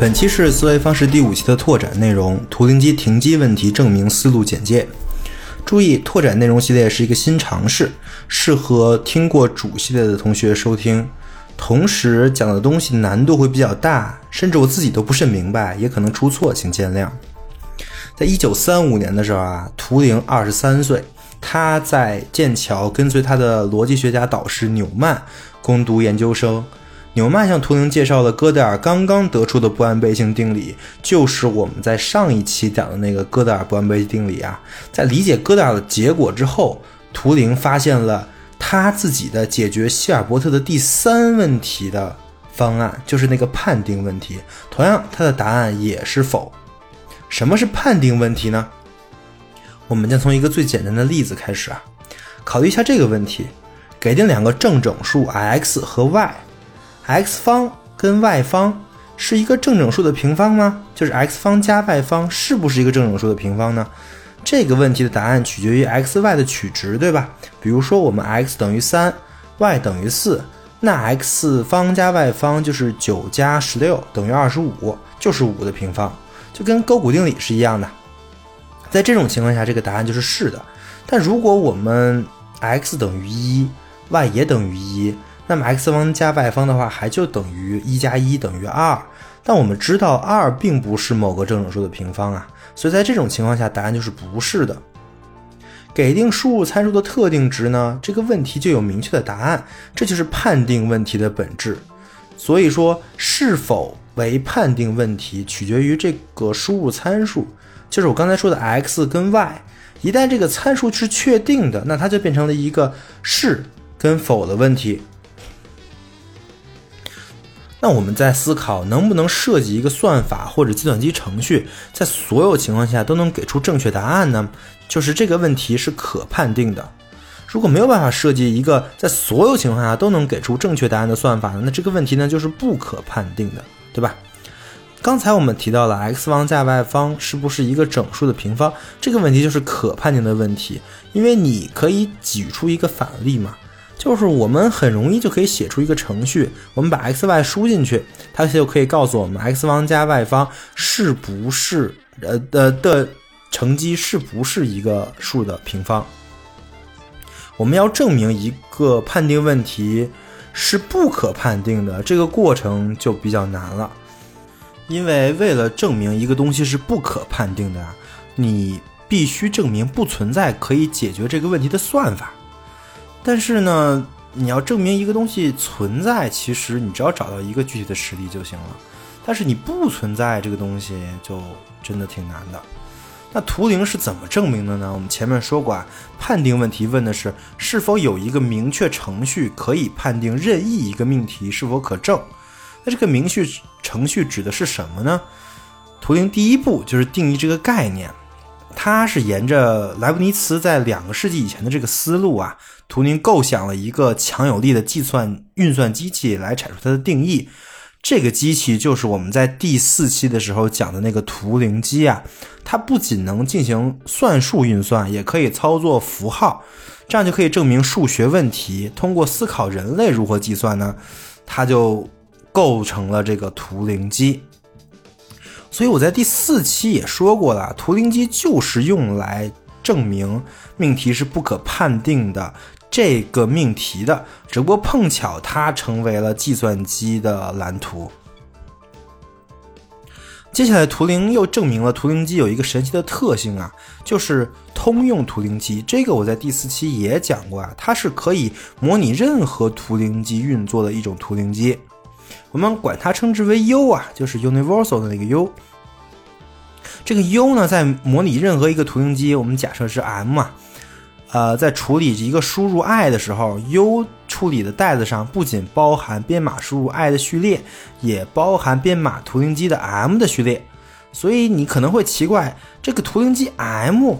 本期是思维方式第五期的拓展内容：图灵机停机问题证明思路简介。注意，拓展内容系列是一个新尝试，适合听过主系列的同学收听。同时讲的东西难度会比较大，甚至我自己都不甚明白，也可能出错，请见谅。在一九三五年的时候啊，图灵二十三岁，他在剑桥跟随他的逻辑学家导师纽曼攻读研究生。纽曼向图灵介绍了哥德尔刚刚得出的不完备性定理，就是我们在上一期讲的那个哥德尔不完备定理啊。在理解哥德尔的结果之后，图灵发现了他自己的解决希尔伯特的第三问题的方案，就是那个判定问题。同样，他的答案也是否。什么是判定问题呢？我们将从一个最简单的例子开始啊，考虑一下这个问题：给定两个正整数 x 和 y。X 方跟 y 方是一个正整数的平方吗？就是 x 方加 y 方是不是一个正整数的平方呢？这个问题的答案取决于 x、y 的取值，对吧？比如说我们 x 等于三，y 等于四，那 x 方加 y 方就是九加十六等于二十五，就是五的平方，就跟勾股定理是一样的。在这种情况下，这个答案就是是的。但如果我们 x 等于一，y 也等于一。那么 x 方加 y 方的话，还就等于一加一等于二。但我们知道二并不是某个正整数的平方啊，所以在这种情况下，答案就是不是的。给定输入参数的特定值呢，这个问题就有明确的答案，这就是判定问题的本质。所以说，是否为判定问题，取决于这个输入参数，就是我刚才说的 x 跟 y。一旦这个参数是确定的，那它就变成了一个是跟否的问题。那我们在思考能不能设计一个算法或者计算机程序，在所有情况下都能给出正确答案呢？就是这个问题是可判定的。如果没有办法设计一个在所有情况下都能给出正确答案的算法呢？那这个问题呢就是不可判定的，对吧？刚才我们提到了 x 方加 y 方是不是一个整数的平方，这个问题就是可判定的问题，因为你可以举出一个反例嘛。就是我们很容易就可以写出一个程序，我们把 x、y 输进去，它就可以告诉我们 x 方加 y 方是不是呃的的乘积是不是一个数的平方。我们要证明一个判定问题是不可判定的，这个过程就比较难了，因为为了证明一个东西是不可判定的，你必须证明不存在可以解决这个问题的算法。但是呢，你要证明一个东西存在，其实你只要找到一个具体的实例就行了。但是你不存在这个东西，就真的挺难的。那图灵是怎么证明的呢？我们前面说过啊，判定问题问的是是否有一个明确程序可以判定任意一个命题是否可证。那这个明确程序指的是什么呢？图灵第一步就是定义这个概念。他是沿着莱布尼茨在两个世纪以前的这个思路啊，图灵构想了一个强有力的计算运算机器来阐述它的定义。这个机器就是我们在第四期的时候讲的那个图灵机啊。它不仅能进行算术运算，也可以操作符号，这样就可以证明数学问题。通过思考人类如何计算呢，它就构成了这个图灵机。所以我在第四期也说过了，图灵机就是用来证明命题是不可判定的这个命题的，只不过碰巧它成为了计算机的蓝图。接下来，图灵又证明了图灵机有一个神奇的特性啊，就是通用图灵机。这个我在第四期也讲过啊，它是可以模拟任何图灵机运作的一种图灵机。我们管它称之为 U 啊，就是 universal 的那个 U。这个 U 呢，在模拟任何一个图灵机，我们假设是 M 啊，呃，在处理一个输入 i 的时候，U 处理的袋子上不仅包含编码输入 i 的序列，也包含编码图灵机的 M 的序列。所以你可能会奇怪，这个图灵机 M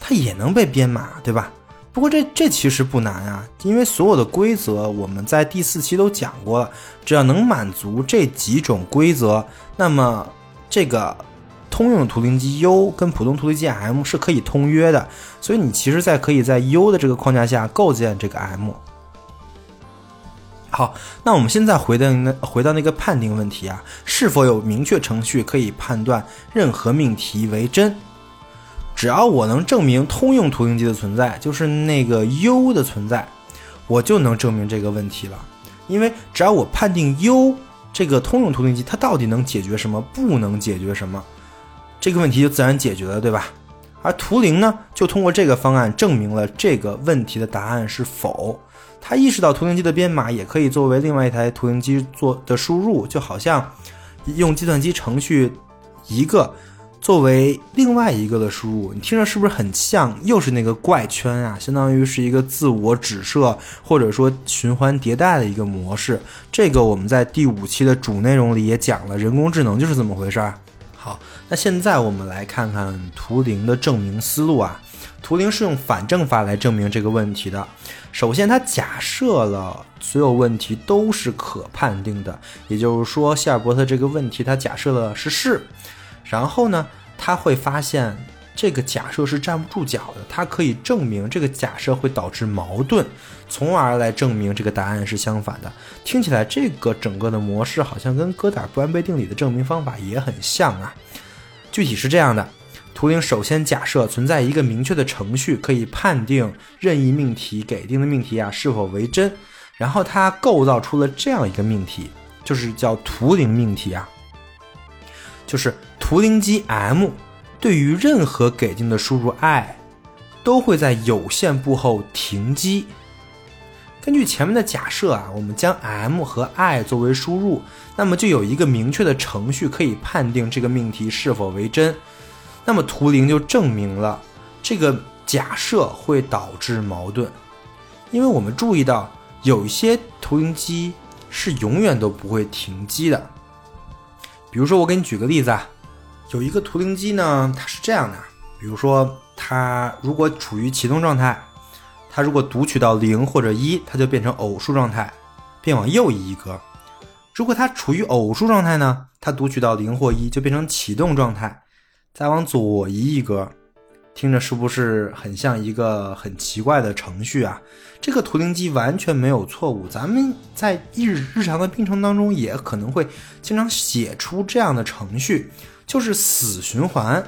它也能被编码，对吧？不过这这其实不难啊，因为所有的规则我们在第四期都讲过了，只要能满足这几种规则，那么这个通用图灵机 U 跟普通图灵机 M 是可以通约的，所以你其实在可以在 U 的这个框架下构建这个 M。好，那我们现在回到那回到那个判定问题啊，是否有明确程序可以判断任何命题为真？只要我能证明通用图灵机的存在，就是那个 U 的存在，我就能证明这个问题了。因为只要我判定 U 这个通用图灵机它到底能解决什么，不能解决什么，这个问题就自然解决了，对吧？而图灵呢，就通过这个方案证明了这个问题的答案是否。他意识到图灵机的编码也可以作为另外一台图灵机做的输入，就好像用计算机程序一个作为另外一个的输入，你听着是不是很像？又是那个怪圈啊，相当于是一个自我指涉或者说循环迭代的一个模式。这个我们在第五期的主内容里也讲了，人工智能就是这么回事儿。好，那现在我们来看看图灵的证明思路啊。图灵是用反证法来证明这个问题的。首先，他假设了所有问题都是可判定的，也就是说，希尔伯特这个问题他假设了是是。然后呢，他会发现这个假设是站不住脚的，他可以证明这个假设会导致矛盾，从而来证明这个答案是相反的。听起来，这个整个的模式好像跟哥德尔不完备定理的证明方法也很像啊。具体是这样的。图灵首先假设存在一个明确的程序，可以判定任意命题给定的命题啊是否为真，然后他构造出了这样一个命题，就是叫图灵命题啊，就是图灵机 M 对于任何给定的输入 i，都会在有限步后停机。根据前面的假设啊，我们将 M 和 i 作为输入，那么就有一个明确的程序可以判定这个命题是否为真。那么图灵就证明了这个假设会导致矛盾，因为我们注意到有一些图灵机是永远都不会停机的。比如说，我给你举个例子啊，有一个图灵机呢，它是这样的：比如说，它如果处于启动状态，它如果读取到零或者一，它就变成偶数状态，并往右移一格；如果它处于偶数状态呢，它读取到零或一就变成启动状态。再往左移一格，听着是不是很像一个很奇怪的程序啊？这个图灵机完全没有错误，咱们在日日常的编程当中也可能会经常写出这样的程序，就是死循环。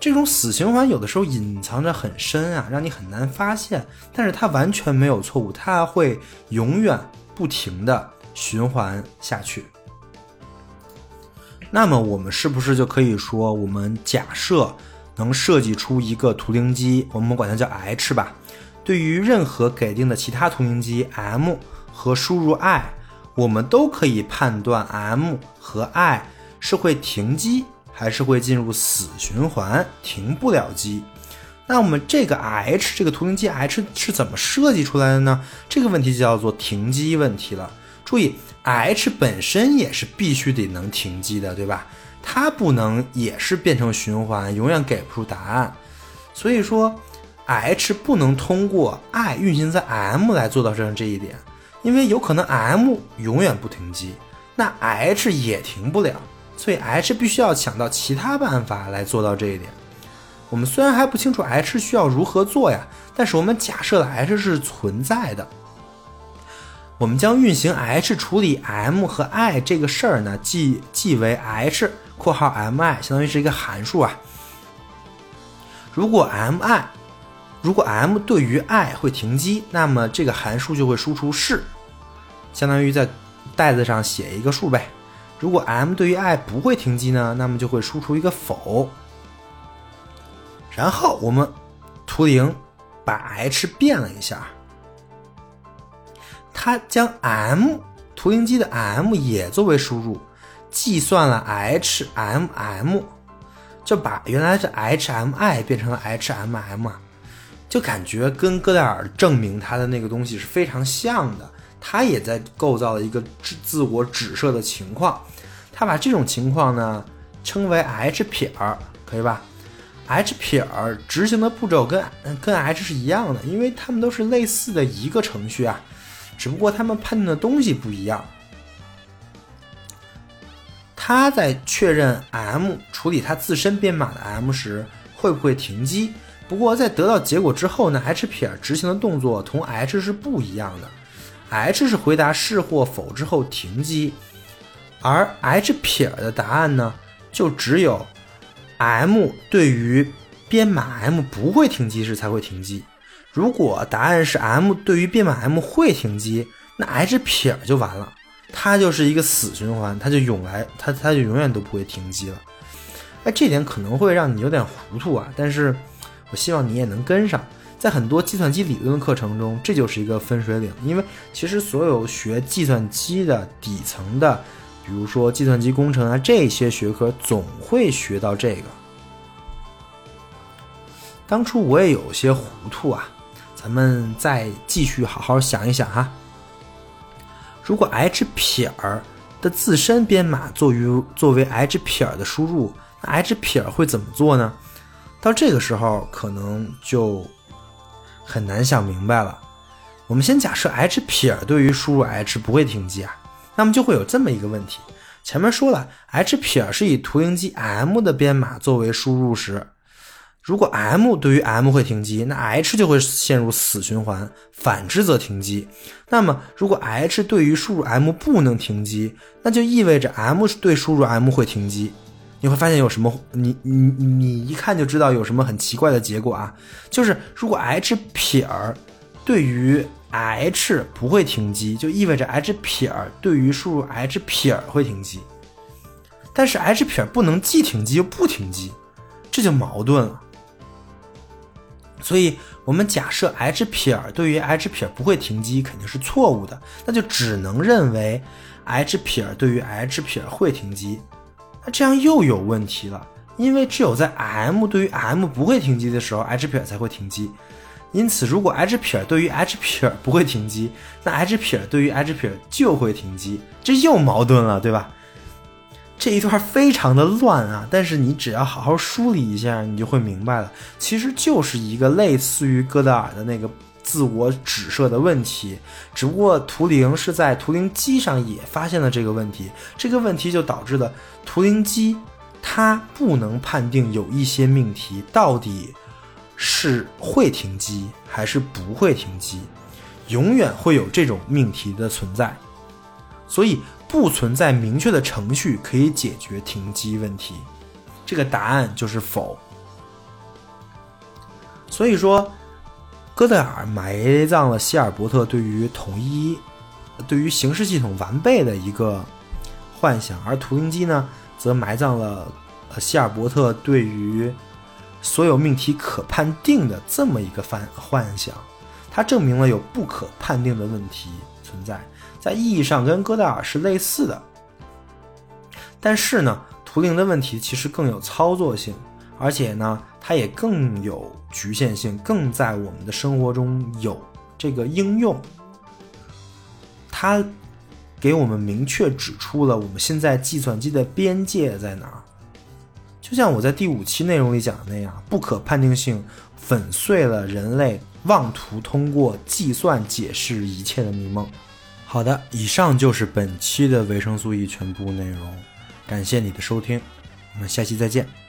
这种死循环有的时候隐藏着很深啊，让你很难发现，但是它完全没有错误，它会永远不停的循环下去。那么我们是不是就可以说，我们假设能设计出一个图灵机，我们管它叫 H 吧？对于任何给定的其他图灵机 M 和输入 i，我们都可以判断 M 和 i 是会停机，还是会进入死循环，停不了机。那我们这个 H 这个图灵机 H 是怎么设计出来的呢？这个问题就叫做停机问题了。注意。H 本身也是必须得能停机的，对吧？它不能也是变成循环，永远给不出答案。所以说，H 不能通过 i 运行在 M 来做到这样这一点，因为有可能 M 永远不停机，那 H 也停不了。所以 H 必须要想到其他办法来做到这一点。我们虽然还不清楚 H 需要如何做呀，但是我们假设了 H 是存在的。我们将运行 H 处理 M 和 I 这个事儿呢，记记为 H（ 括号 mi） 相当于是一个函数啊。如果 mi，如果 M 对于 I 会停机，那么这个函数就会输出是，相当于在袋子上写一个数呗。如果 M 对于 I 不会停机呢，那么就会输出一个否。然后我们图灵把 H 变了一下。它将 M 图灵机的 M 也作为输入，计算了 HMM，就把原来是 HMI 变成了 HMM，就感觉跟哥德尔证明它的那个东西是非常像的。他也在构造了一个自自我指涉的情况，他把这种情况呢称为 H 撇儿，可以吧？H 撇儿执行的步骤跟跟 H 是一样的，因为它们都是类似的一个程序啊。只不过他们判定的东西不一样。他在确认 M 处理它自身编码的 M 时会不会停机？不过在得到结果之后呢，H 撇执行的动作同 H 是不一样的。H 是回答是或否之后停机，而 H 撇的答案呢，就只有 M 对于编码 M 不会停机时才会停机。如果答案是 M 对于编码 M 会停机，那 H 撇就完了，它就是一个死循环，它就永来它它就永远都不会停机了。哎，这点可能会让你有点糊涂啊，但是我希望你也能跟上。在很多计算机理论课程中，这就是一个分水岭，因为其实所有学计算机的底层的，比如说计算机工程啊这些学科，总会学到这个。当初我也有些糊涂啊，咱们再继续好好想一想哈。如果 H 撇儿的自身编码作为作为 H 撇儿的输入，那 H 撇儿会怎么做呢？到这个时候可能就很难想明白了。我们先假设 H 撇对于输入 H 不会停机啊，那么就会有这么一个问题。前面说了，H 撇是以图灵机 M 的编码作为输入时。如果 M 对于 M 会停机，那 H 就会陷入死循环，反之则停机。那么如果 H 对于输入 M 不能停机，那就意味着 M 对输入 M 会停机。你会发现有什么？你你你一看就知道有什么很奇怪的结果啊！就是如果 H 撇儿对于 H 不会停机，就意味着 H 撇儿对于输入 H 撇儿会停机。但是 H 撇儿不能既停机又不停机，这就矛盾了。所以，我们假设 H 撇对于 H 撇不会停机肯定是错误的，那就只能认为 H 撇对于 H 撇会停机。那这样又有问题了，因为只有在 M 对于 M 不会停机的时候，H 撇才会停机。因此，如果 H 撇对于 H 撇不会停机，那 H 撇对于 H 撇就会停机，这又矛盾了，对吧？这一段非常的乱啊，但是你只要好好梳理一下，你就会明白了。其实就是一个类似于哥德尔的那个自我指涉的问题，只不过图灵是在图灵机上也发现了这个问题，这个问题就导致了图灵机它不能判定有一些命题到底是会停机还是不会停机，永远会有这种命题的存在，所以。不存在明确的程序可以解决停机问题，这个答案就是否。所以说，哥德尔埋葬了希尔伯特对于统一、对于形式系统完备的一个幻想，而图灵机呢，则埋葬了希尔伯特对于所有命题可判定的这么一个幻幻想。它证明了有不可判定的问题存在。在意义上跟哥德尔是类似的，但是呢，图灵的问题其实更有操作性，而且呢，它也更有局限性，更在我们的生活中有这个应用。它给我们明确指出了我们现在计算机的边界在哪儿。就像我在第五期内容里讲的那样，不可判定性粉碎了人类妄图通过计算解释一切的迷梦。好的，以上就是本期的维生素 E 全部内容，感谢你的收听，我们下期再见。